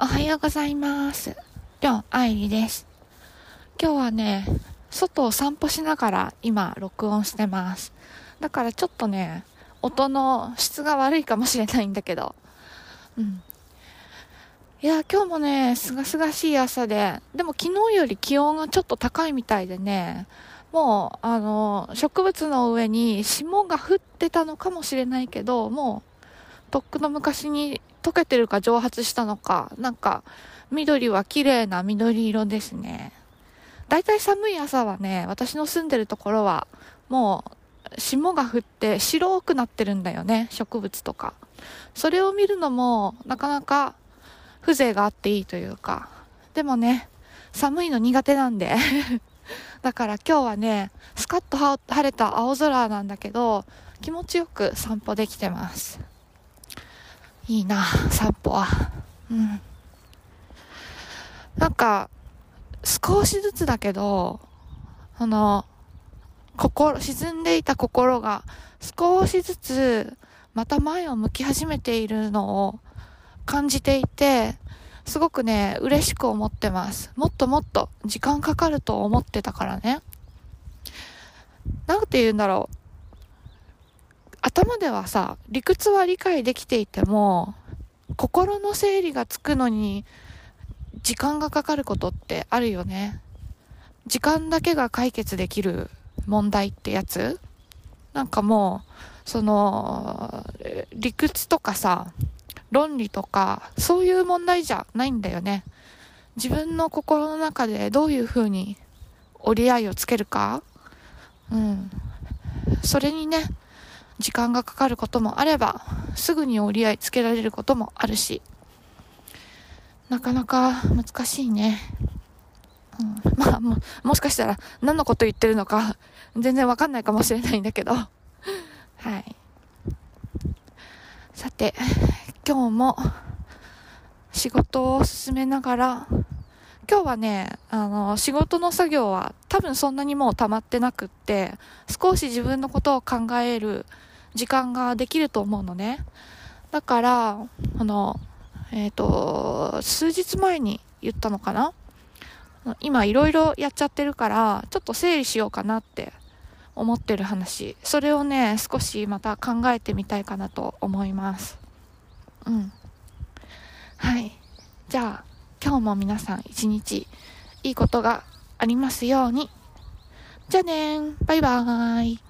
おはようございます。りょんあいりです。今日はね、外を散歩しながら今録音してます。だからちょっとね、音の質が悪いかもしれないんだけど。うん。いや、今日もね、すがすがしい朝で、でも昨日より気温がちょっと高いみたいでね、もう、あの、植物の上に霜が降ってたのかもしれないけど、もう、とっくの昔に溶けてるか蒸発したのか、なんか、緑は綺麗な緑色ですね。だいたい寒い朝はね、私の住んでるところは、もう、霜が降って白くなってるんだよね、植物とか。それを見るのも、なかなか風情があっていいというか。でもね、寒いの苦手なんで。だから今日はね、スカッと晴れた青空なんだけど、気持ちよく散歩できてます。いいな、散歩は。うん。なんか、少しずつだけど、あの、心、沈んでいた心が少しずつまた前を向き始めているのを感じていて、すごくね、嬉しく思ってます。もっともっと時間かかると思ってたからね。なんて言うんだろう。頭ではさ、理屈は理解できていても、心の整理がつくのに時間がかかることってあるよね。時間だけが解決できる問題ってやつなんかもう、その、理屈とかさ、論理とか、そういう問題じゃないんだよね。自分の心の中でどういう風に折り合いをつけるかうん。それにね、時間がかかることもあれば、すぐに折り合いつけられることもあるし、なかなか難しいね。うん、まあも、もしかしたら何のこと言ってるのか全然わかんないかもしれないんだけど。はい。さて、今日も仕事を進めながら、今日はね、あの、仕事の作業は多分そんなにもう溜まってなくって、少し自分のことを考える時間ができると思うのね。だから、あの、えっ、ー、と、数日前に言ったのかな？今いろいろやっちゃってるから、ちょっと整理しようかなって思ってる話。それをね、少しまた考えてみたいかなと思います。うん。はい。じゃあ、今日も皆さん一日いいことがありますように。じゃあねー。バイバーイ。